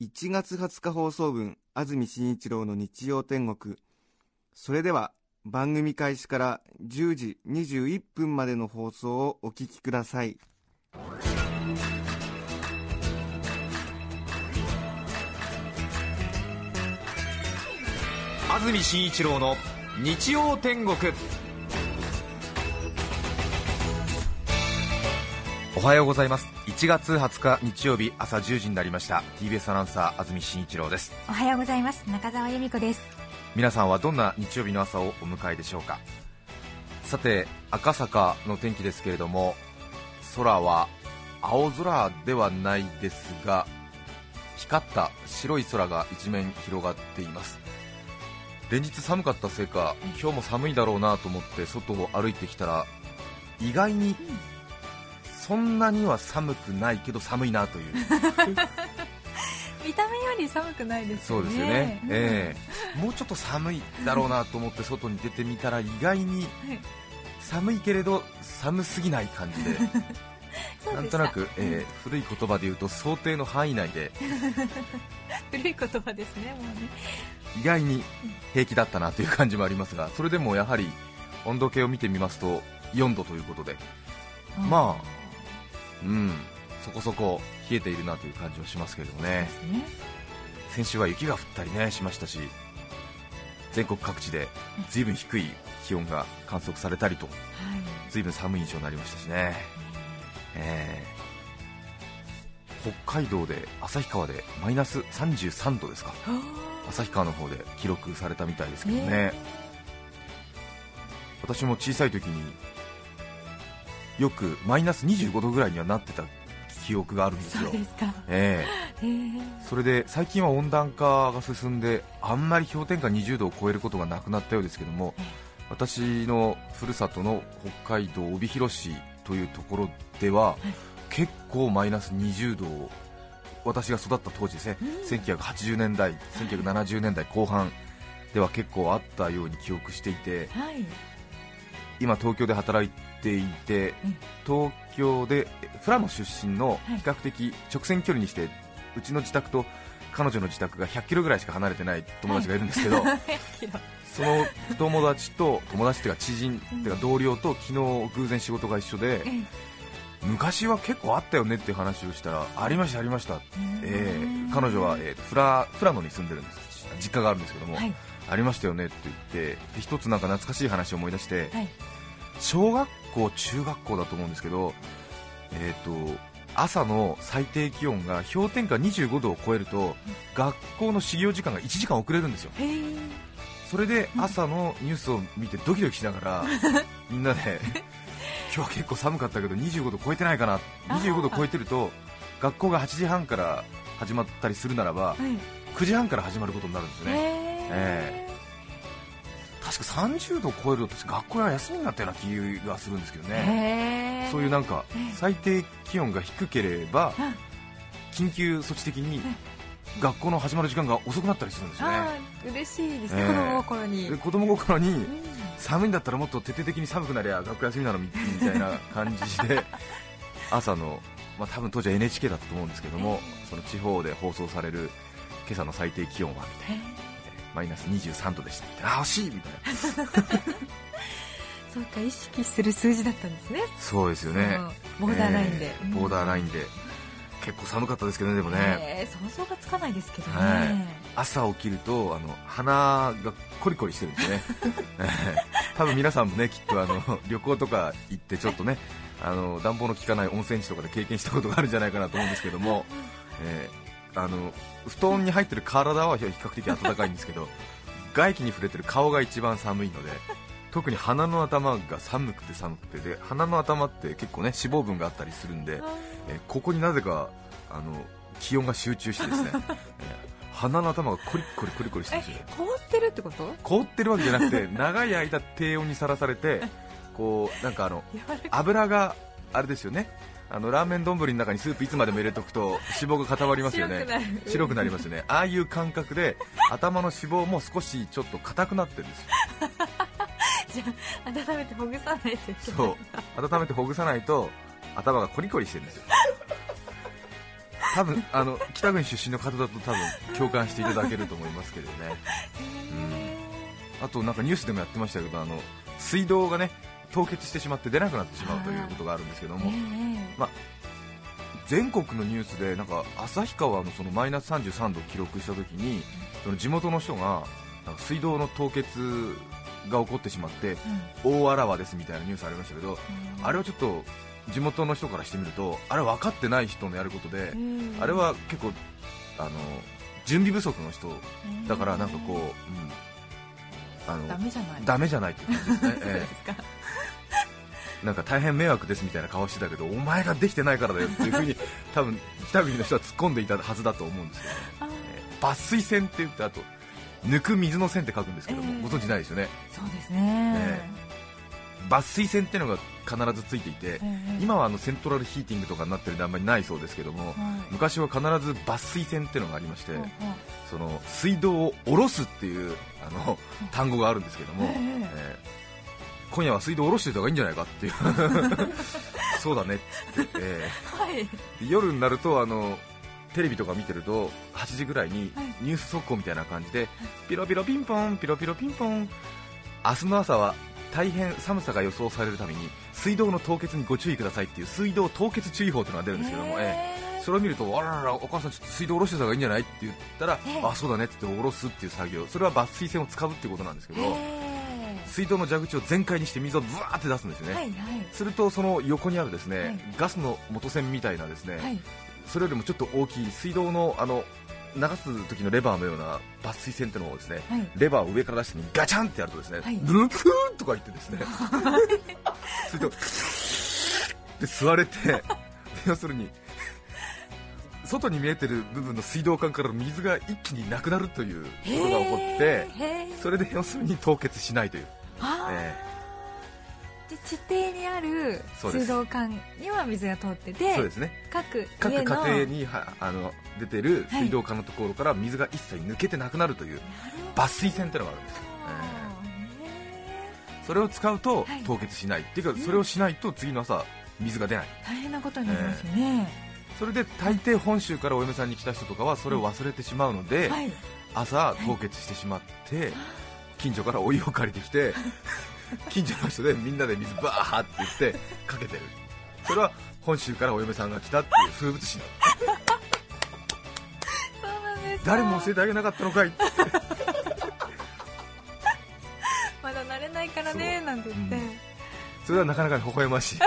1月20日放送分安住紳一郎の日曜天国。それでは番組開始から10時21分までの放送をお聞きください。安住紳一郎の日曜天国。おはようございます。1月20日日曜日朝10時になりました。TBS アナウンサー安住紳一郎です。おはようございます。中澤由美子です。皆さんはどんな日曜日の朝をお迎えでしょうか？さて赤坂の天気ですけれども空は青空ではないですが光った白い空が一面広がっています。連日寒かったせいか今日も寒いだろうなと思って外を歩いてきたら意外にそんなには寒くないけど寒いなという。見た目より寒くないですそうですよね、ええ。もうちょっと寒いだろうなと思って外に出てみたら意外に寒いけれど寒すぎない感じで。なんとなく、えー古い言葉で言うと想定の範囲内で。古い言葉ですねもうね。意外に平気だったなという感じもありますがそれでもやはり温度計を見てみますと4度ということで。まあうん。そこそこ冷えているなという感じはしますけれどもね。ね。先週は雪が降ったりねしましたし全国各地で随分低い気温が観測されたりとはい。随分寒い印象になりましたしね、えー。北海道で旭川でマイナス33度ですか。旭川の方で記録されたみたいですけどね、ね私も小さい時によくマイナス25度ぐらいにはなってた記憶があるんですよ。それで最近は温暖化が進んであんまり氷点下20度を超えることがなくなったようですけども私のふるさとの北海道帯広市というところでは結構マイナス20度を私が育った当時ですね、1980年代、1970年代後半では結構あったように記憶していてはい今、東京で働いていてうん。東京で富良野出身のはい。比較的直線距離にしてうちの自宅と彼女の自宅が100キロぐらいしか離れてない友達がいるんですけど、その友達と友達っていうか知人っていうか同僚と昨日偶然仕事が一緒でえ昔は結構あったよねっていう話をしたらありましたありました、えうん。ー彼女は、え富良野に住んでるんです。実家があるんですけども、はいありましたよねって言ってで一つなんか懐かしい話を思い出して、はい。小学校中学校だと思うんですけどえっ、と朝の最低気温が氷点下25度を超えると学校の始業時間が1時間遅れるんですよ。それで朝のニュースを見てドキドキしながら みんなで今日は結構寒かったけど25度超えてないかな25度超えてると学校が8時半から始まったりするならばはい。9時半から始まることになるんですよねへえ。確か30度を超えると私学校が休みになったような気がするんですけどね。そういうなんかええ。最低気温が低ければうん緊急措置的に学校の始まる時間が遅くなったりするんですよね。嬉しいです。ね、ええ。子供心に。で子供心にうん。寒いんだったらもっと徹底的に寒くなりゃ学校休みなのみみたいな感じで 朝の、まあ、多分当時は NHK だったと思うんですけども、その地方で放送される今朝の最低気温はみたいな、マイナス23度でした。みたいなあ惜しいみたいな。そうか意識する数字だったんですね。そうですよね。ボーダーラインで、えーボーダーラインで。結構寒かったですけどねでもね、えー想像がつかないですけどね、はい。朝起きるとあの鼻がコリコリしてるんですね。え ー多分皆さんもねきっとあの旅行とか行ってちょっとねあの暖房の効かない温泉地とかで経験したことがあるんじゃないかなと思うんですけども、えーあの布団に入ってる体は比較的暖かいんですけど 外気に触れてる顔が一番寒いので特に鼻の頭が寒くて寒くてで鼻の頭って結構ね脂肪分があったりするんで、えーここになぜかあの気温が集中してですね、えー鼻の頭がコリッコリコリコリしてるんですよね。凍ってるってこと？凍ってるわけじゃなくて 長い間低温にさらされてこうなんかあの油があれですよねあのラーメン丼の中にスープいつまでも入れとくと脂肪が固まりますよね。白くなりますよね。ああいう感覚で頭の脂肪も少しちょっと硬くなってるんですよ。じゃあ温めてほぐさないとそう。温めてほぐさないと頭がコリコリしてるんですよ。多分あの北国出身の方だと多分共感していただけると思いますけどね。あとなんかニュースでもやってましたけどあの水道がね凍結してしまって出なくなってしまうということがあるんですけども、え全国のニュースでなんか旭川のそのマイナス33度を記録したときにその地元の人が水道の凍結が起こってしまって大あらわですみたいなニュースありましたけどあれはちょっと地元の人からしてみるとあれ分かってない人のやることであれは結構あの準備不足の人だからなんかこう、うん、あのダメじゃない。ダメじゃないっていう感じですね、なんか大変迷惑ですみたいな顔してたけどお前ができてないからだよっていうふうに 多分北国の人は突っ込んでいたはずだと思うんですけど、ね抜水線って言ってあと抜く水の線って書くんですけども、ええ。ご存知ないですよね。そうですね。え。抜水線っていうのが必ずついていて、ええ。今はあのセントラルヒーティングとかになってるんであんまりないそうですけども、はい。昔は必ず抜水線っていうのがありまして、ほうほうその水道を下ろすっていうあの単語があるんですけども、ええ。えー今夜は水道を下ろしておいた方がいいんじゃないかっていう。そうだねっつって、えはい。ー夜になるとあのテレビとか見てると8時ぐらいにはい。ニュース速報みたいな感じでピロピロピンポンピロピロピンポン。明日の朝は大変寒さが予想されるために水道の凍結にご注意くださいっていう水道凍結注意報というのが出るんですけども、えーそれを見ると、あららら、お母さん、ちょっと水道下ろしてた方がいいんじゃないって言ったら、ええ。あそうだねって言って下ろすっていう作業、それは抜水線を使うっていうことなんですけど、へ水道の蛇口を全開にして水をブワーって出すんですよね、ーはいはい。するとその横にあるですね、はい。ガスの元栓みたいなですね、はい。それよりもちょっと大きい水道のあの流す時のレバーのような抜水栓っていうのをですね、はい。レバーを上から出してガチャンってやるとですね、はい。ブルクーンとか言ってですね、それとで吸われて要するに外に見えてる部分の水道管から水が一気になくなるということが起こってそれで要するに凍結しないという、あえーで地底にある水道管には水が通ってえてそうですね。各各家庭にはあの出てる水道管のところから水が一切抜けてなくなるという抜水栓っていうのがあるんですよ、それを使うとはい。凍結しない、っていうかそれをしないと次の朝水が出ない。大変なことになりますよね、それで大抵本州からお嫁さんに来た人とかはそれを忘れてしまうので、はい。朝凍結してしまって近所からお湯を借りてきて 近所の人でみんなで水バーって言ってかけてる。それは本州からお嫁さんが来たっていう風物詩なの誰も教えてあげなかったのかい まだ慣れないからねなんて言って、うん。それはなかなかに微笑ましい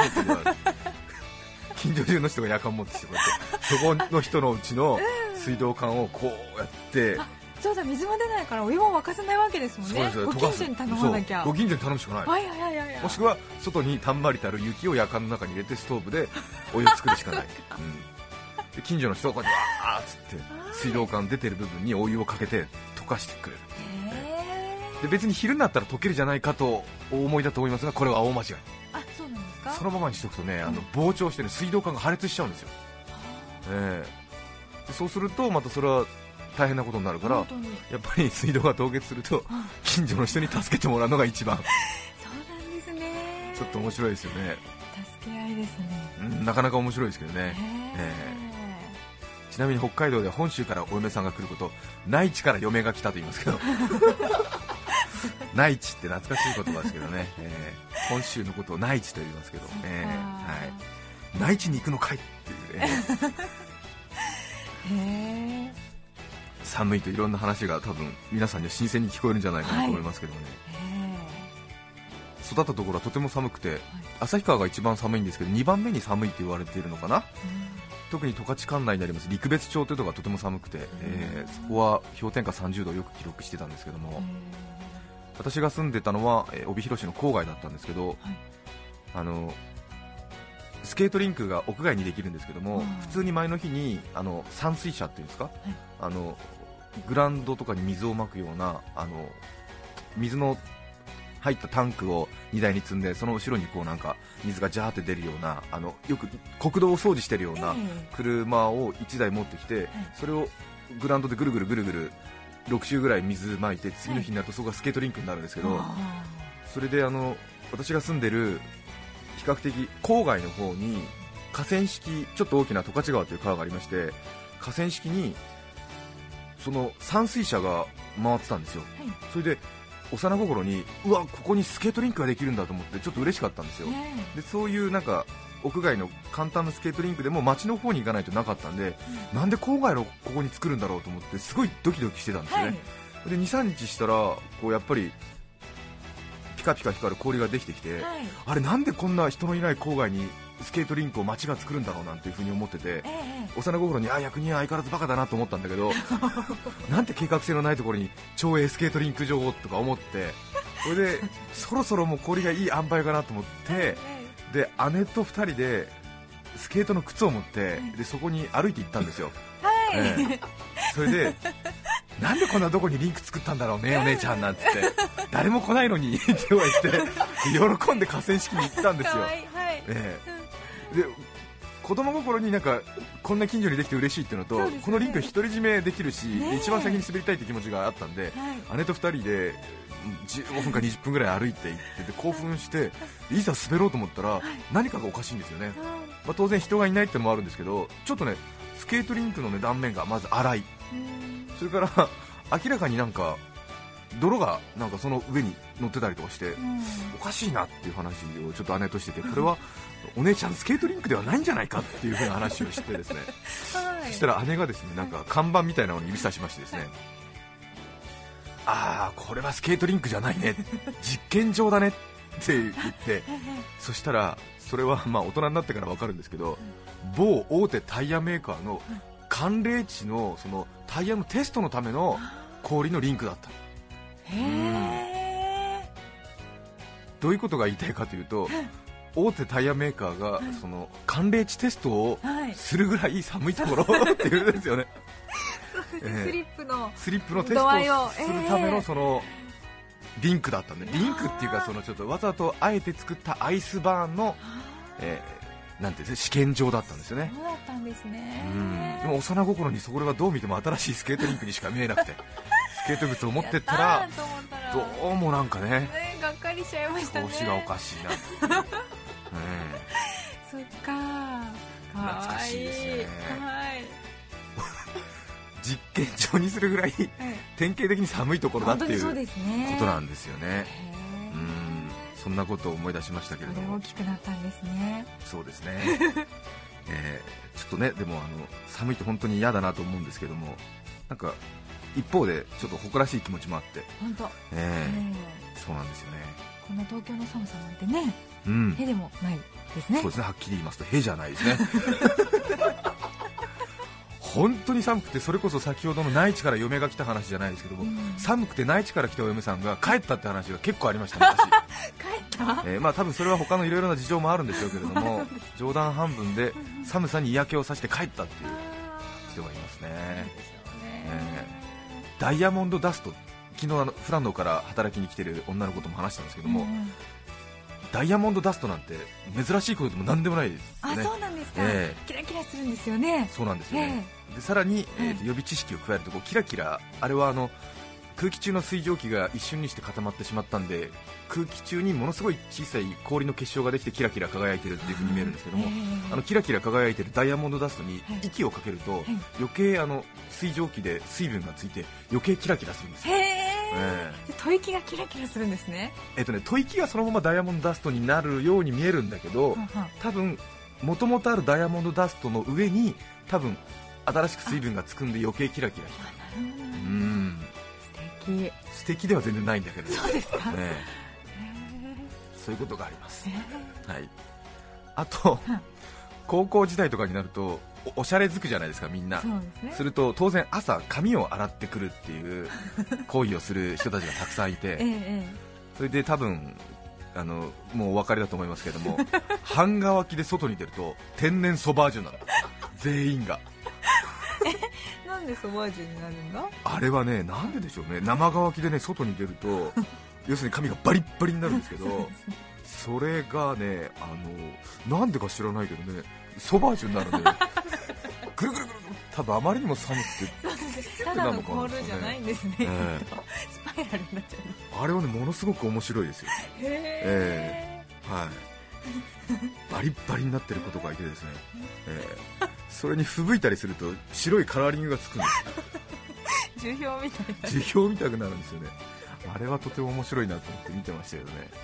近所中の人がやかん持ってきてこうやってそこの人のうちの水道管をこうやって、あ そうだ水も出ないからお湯も沸かせないわけですもんね。ご近所に頼まなきゃ。ご近所に頼むしかない、はいはいはいはいもしくは外にたんまりたる雪をやかんの中に入れてストーブで お湯を作るしかない、うん、で近所の人がこうやってわーっつって水道管出てる部分にお湯をかけて溶かしてくれる。へで別に昼になったら溶けるじゃないかとお思いだと思いますがこれは大間違い。ーあそうなんですか？そのままにしておくとねあの膨張して、ね、水道管が破裂しちゃうんですよ、ええ。でそうするとまたそれは大変なことになるからやっぱり水道が凍結すると近所の人に助けてもらうのが一番。そうなんですね。ちょっと面白いですよね、助け合いですね。うん、なかなか面白いですけどね。へちなみに北海道では本州からお嫁さんが来ること内地から嫁が来たと言いますけど。内地って懐かしい言葉ですけどね、えー本州のことを内地と言いますけど、えーはい、内地に行くのかいっていうね。えへえ寒いといろんな話が多分皆さんには新鮮に聞こえるんじゃないかなと思いますけどもね、育ったところはとても寒くて旭川が一番寒いんですけど2番目に寒いって言われているのかな？特に十勝管内にあります陸別町というところがとても寒くて、えーそこは氷点下30度をよく記録してたんですけども、私が住んでたのは、えー帯広市の郊外だったんですけど、あのスケートリンクが屋外にできるんですけども、うん。普通に前の日にあの散水車っていうんですか、い。あのグラウンドとかに水をまくようなあの水の入ったタンクを荷台に積んでその後ろにこうなんか水がジャーって出るようなあのよく国道を掃除してるようなえ車を1台持ってきて、それをグラウンドでぐるぐるぐるぐる6周ぐらい水まいて次の日になるとそこがスケートリンクになるんですけど、あそれであの私が住んでる比較的郊外の方に河川敷ちょっと大きな十勝川という川がありまして河川敷にその散水車が回ってたんですよ、はい。それで幼心にうわここにスケートリンクができるんだと思ってちょっと嬉しかったんですよ、でそういうなんか屋外の簡単なスケートリンクでも街の方に行かないとなかったんで、なんで郊外のここに作るんだろうと思ってすごいドキドキしてたんですよね、はい。で23日したらこうやっぱりピカピカ光る氷ができてきて、はい。あれなんでこんな人のいない郊外にスケートリンクを街が作るんだろうなんていう風に思っててええ幼心にあ役人は相変わらずバカだなと思ったんだけど なんて計画性のないところに町営スケートリンク場をとか思ってそれでそろそろもう氷がいい塩梅かなと思ってで姉と2人でスケートの靴を持ってでそこに歩いて行ったんですよ、はい、ええ。それでなんでこんなとこにリンク作ったんだろうねお姉ちゃんなんつって。誰も来ないのにって言われて 喜んで河川敷に行ったんですよ。い。はい。ええで子供心になんかこんな近所にできて嬉しいっていうのとね。このリンク独り占めできるし、ねえ。一番先に滑りたいって気持ちがあったんで、はい。姉と2人でうん15分か20分ぐらい歩いて行ってて興奮してい。ざ滑ろうと思ったら何かがおかしいんですよね、まあ、当然人がいないってのもあるんですけどちょっとねスケートリンクの、ね、断面がまず粗い。うん。それから明らかになんか泥がなんかその上に乗ってたりとかしてうん。おかしいなっていう話をちょっと姉としててこれはお姉ちゃんスケートリンクではないんじゃないかっていう風な話をしてですね。はい。そしたら姉がですねなんか看板みたいなのに指さしましてですね。ああこれはスケートリンクじゃないね。実験場だねって言って そしたらそれはまあ大人になってから分かるんですけど某大手タイヤメーカーの寒冷地のそのタイヤのテストのための氷のリンクだった。へえどういうことが言いたいかというと大手タイヤメーカーがその寒冷地テストをはい。するぐらい寒いところ っていうんですよね。ええ。スリップのスリップのテストををするためええのそのリンクだったんでリンクっていうかそのちょっとわざとあえて作ったアイスバーンの、えーなんていうんですか試験場だったんですよね。そうだったんですね。うん。でも幼心にそれはどう見ても新しいスケートリンクにしか見えなくて スケート靴を持ってったらどうもなんかねねりしちゃいましたね。調子がおかしいな。っていう、そっか。懐かしいですね。はい。実験場にするぐらいはい。典型的に寒いところだっていうことなんですよね。うん。そんなことを思い出しましたけれども大きくなったんですね。そうですね、えーちょっとねでもあの寒いと本当に嫌だなと思うんですけどもなんか一方でちょっと誇らしい気持ちもあって、本当、えねーそうなんですよね。この東京の寒さなんてねうん。へでもないですね。そうですね。はっきり言いますとへじゃないですね。本当に寒くてそれこそ先ほどの内地から嫁が来た話じゃないですけども、うん。寒くて内地から来たお嫁さんが帰ったって話が結構ありました昔 帰った？えーまあ多分それは他のいろいろな事情もあるんでしょうけれども 冗談半分で寒さに嫌気をさして帰ったっていう人がいますね。えダイヤモンドダスト昨日あのフランドから働きに来てる女の子とも話したんですけども、うん。ダイヤモンドダストなんて珍しいことでも何でもないですね。そうなんですか、えキラキラするんですよね。そうなんですよね、でさらに、えーと予備知識を加えるとこうキラキラあれはあの空気中の水蒸気が一瞬にして固まってしまったんで空気中にものすごい小さい氷の結晶ができてキラキラ輝いてるっていう風に見えるんですけども、ええ。あのキラキラ輝いてるダイヤモンドダストにはい。息をかけると、い。余計あの水蒸気で水分がついて余計キラキラするんですよ、へえ。えで吐息がキラキラするんですね。えっとね吐息がそのままダイヤモンドダストになるように見えるんだけど多分もともとあるダイヤモンドダストの上に多分新しく水分がつくんで余計キラキラしてあなる敵。素敵では全然ないんだけど。そうですか、ねへそういうことがあります。はい。あとうん高校時代とかになるとおおしゃれづくじゃないですかみんな。えそうですね。すると当然朝髪を洗ってくるっていう行為をする人たちがたくさんいええてえ。それで多分あのもうお分かりだと思いますけれども半乾きで外に出ると天然ソバージュなの全員がなんでソバージュになるんだ？あれはねなんででしょうね。生乾きでね外に出ると 要するに髪がバリッバリになるんですけどそれがねあのなんでか知らないけどねソバージュになるね ぐるぐるぐるぐる。多分あまりにも寒くてただのコールじゃないんですね、えスパイラルになっちゃうあれはねものすごく面白いですよ。へはい。バリッバリになってることがいてですね、えーそれに吹雪いたりすると白いカラーリングがつくんですえ樹氷みたいな。樹氷みたくなるんですよね。あれはとても面白いなと思って見てましたけどね。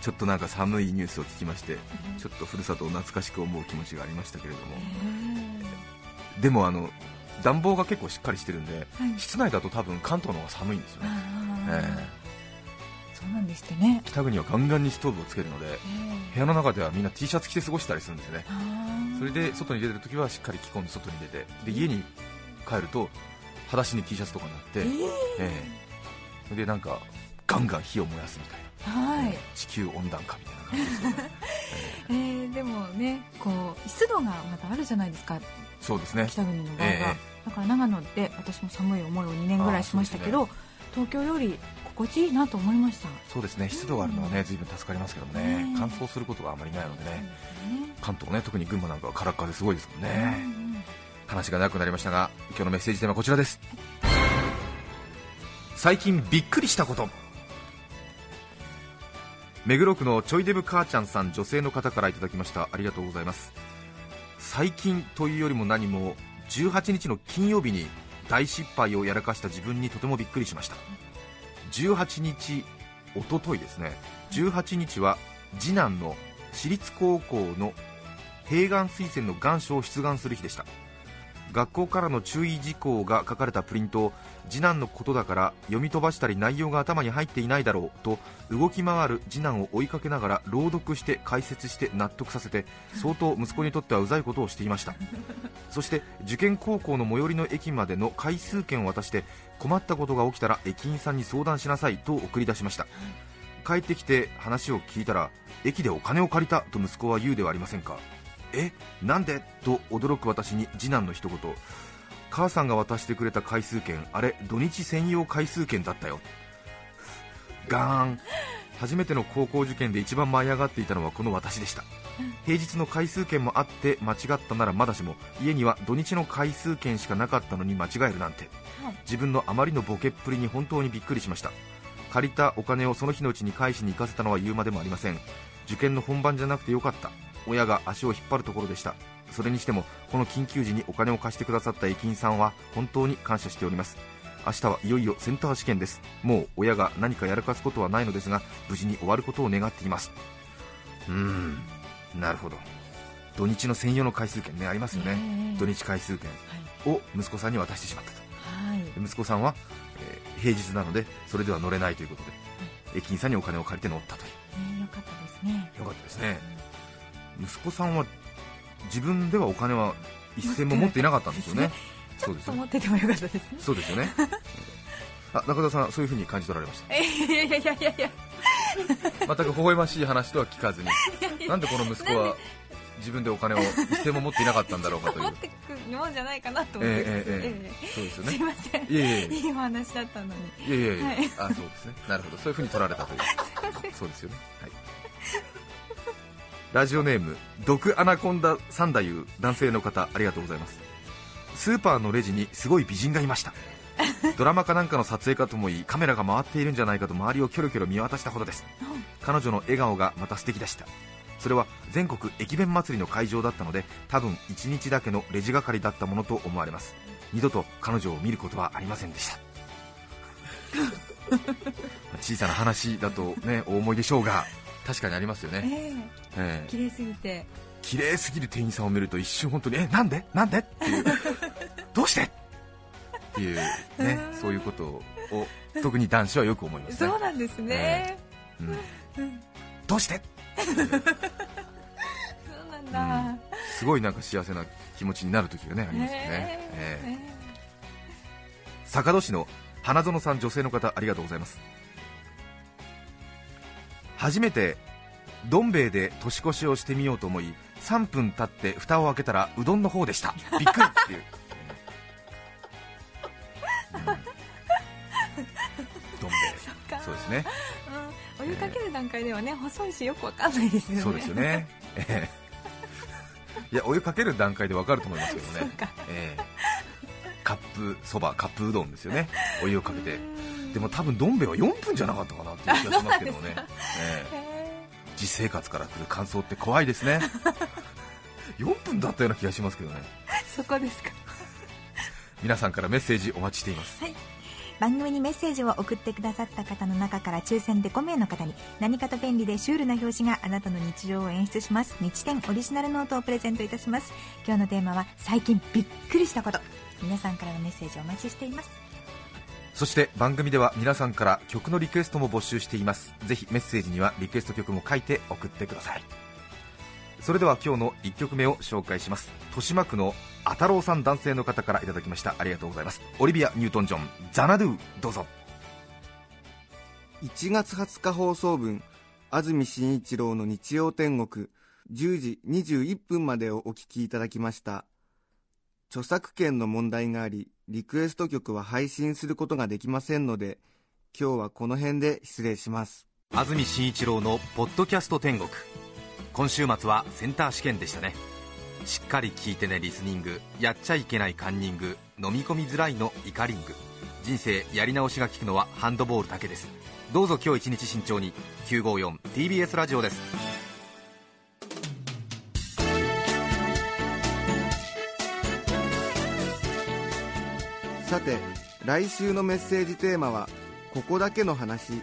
ちょっとなんか寒いニュースを聞きましてちょっとふるさとを懐かしく思う気持ちがありましたけれども。でもあの暖房が結構しっかりしてるんで、はい。室内だと多分関東の方が寒いんですよね、あー。えそうなんですってね。ー北国はガンガンにストーブをつけるのでえ部屋の中ではみんな T シャツ着て過ごしたりするんですよね。それで外に出てるときはしっかり着込んで外に出てで家に帰ると裸足に T シャツとかになって、ええ。えそれでなんかガンガン火を燃やすみたいな、ーはい、地球温暖化みたいな感じで えー、でもねこう湿度がまたあるじゃないですか。そうですね。北国の場合は、えだから長野で私も寒い思いを2年ぐらいしましたけど、東京より心地いいなと思いました。そうですね。湿度があるのはね随分助かりますけどもね、ね。乾燥することがあまりないのでね、ね関東ね特に群馬なんかはカラッカラですごいですもんね、うんうん。話が長くなりましたが今日のメッセージテーマはこちらです。最近びっくりしたこと。目黒区のちょいデブ母ちゃんさん女性の方からいただきました。ありがとうございます。最近というよりも何も18日の金曜日に大失敗をやらかした自分にとてもびっくりしました18日おとといですね。18日は次男の私立高校の併願推薦の願書を出願する日でした。学校からの注意事項が書かれたプリントを次男のことだから読み飛ばしたり内容が頭に入っていないだろうと動き回る次男を追いかけながら朗読して解説して納得させて相当息子にとってはうざいことをしていました。そして受験高校の最寄りの駅までの回数券を渡して困ったことが起きたら駅員さんに相談しなさいと送り出しました。帰ってきて話を聞いたら駅でお金を借りたと息子は言うではありませんか。えなんで？と驚く私に次男の一言。母さんが渡してくれた回数券あれ土日専用回数券だったよ。ガーン。初めての高校受験で一番舞い上がっていたのはこの私でした。平日の回数券もあって間違ったならまだしも家には土日の回数券しかなかったのに間違えるなんて。自分のあまりのボケっぷりに本当にびっくりしました。借りたお金をその日のうちに返しに行かせたのは言うまでもありません。受験の本番じゃなくてよかった親が足を引っ張るところでした。それにしてもこの緊急時にお金を貸してくださった駅員さんは本当に感謝しております。明日はいよいよセンター試験です。もう親が何かやらかすことはないのですが無事に終わることを願っています。うーんなるほど。土日の専用の回数券ねありますよね、ええ。土日回数券を息子さんに渡してしまったと。はい。で息子さんは、えー平日なのでそれでは乗れないということで、駅員さんにお金を借りて乗ったという。ねよかったですね。よかったですね息子さんは自分ではお金は一銭も持っていなかったんですよね。そうですよ思っててもよかったですね。そうですよね。あ中田さんそういうふうに感じ取られまし いやいやいやいやいや。た全く微笑ましい話とは聞かずに。なんでこの息子は自分でお金を一銭も持っていなかったんだろうかという。持ってくるもんじゃないかなと思って、ええええええ。そうですよね。すいません。いえいえいいお話だったのに。いやいやいや、はい。あそうですね。なるほど。そういうふうに取られたという。そうですよね。はいラジオネーム毒アナコンダ三太夫男性の方ありがとうございます。スーパーのレジにすごい美人がいました。ドラマかなんかの撮影かともいいカメラが回っているんじゃないかと周りをキョロキョロ見渡したほどです。彼女の笑顔がまた素敵でした。それは全国駅弁祭りの会場だったので多分1日だけのレジ係だったものと思われます。二度と彼女を見ることはありませんでした。小さな話だとねお思いでしょうが確かにありますよね、ええ。ええ。綺麗すぎて。綺麗すぎる店員さんを見ると一瞬本当にえなんで？なんで？っていう。どうして？っていうねそういうことを特に男子はよく思いますね。そうなんですね、うん。どうして？そうなんだ、すごいなんか幸せな気持ちになる時がねありますよね、へえ。ええ。坂戸市の花園さん女性の方ありがとうございます初めてどん兵衛で年越しをしてみようと思い3分経って蓋を開けたらうどんの方でした。びっくりっていう、うん。どん兵衛。かそうですね。うん、お湯かける段階ではね細いしよくわかんないですよね。そうですよね、ええ。いやお湯かける段階でわかると思いますけどね、ええ。カップそば、カップうどんですよね、お湯をかけて、でも多分どん兵衛は4分じゃなかったかなっていう気がしますけどね、ええ。へ実生活から来る感想って怖いですね、4分だったような気がしますけどね、ー そこですか。皆さんからメッセージお待ちしています。番組にメッセージを送ってくださった方の中から抽選で5名の方に何かと便利でシュールな表紙があなたの日常を演出します。日展オリジナルノートをプレゼントいたします。今日のテーマは最近びっくりしたこと。皆さんからのメッセージお待ちしていますそして番組では皆さんから曲のリクエストも募集しています。ぜひメッセージにはリクエスト曲も書いて送ってください。それでは今日の1曲目を紹介します。豊島区のあたろうさん男性の方からいただきました。ありがとうございます。オリビア・ニュートン・ジョンザナドゥどうぞ。1月20日放送分安住紳一郎の日曜天国10時21分までをお聞きいただきました。著作権の問題がありリクエスト曲は配信することができませんので今日はこの辺で失礼します。安住紳一郎のポッドキャスト天国。今週末はセンター試験でしたね。しっかり聞いてねリスニング。やっちゃいけないカンニング。飲み込みづらいのイカリング人生やり直しが効くのはハンドボールだけです。どうぞ今日一日慎重に。954TBS ラジオです。さて来週のメッセージテーマは「ここだけの話」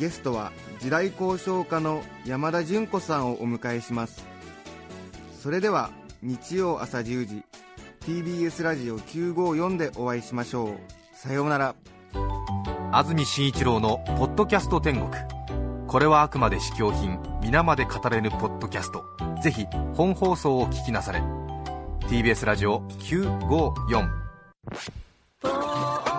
ゲストは地雷交渉家の山田純子さんをお迎えします。それでは日曜朝10時 TBS ラジオ954でお会いしましょう。さようなら。安住紳一郎の「ポッドキャスト天国」これはあくまで試供品皆まで語れぬポッドキャスト。ぜひ本放送を聞きなされ。TBS ラジオ954「Oh. oh.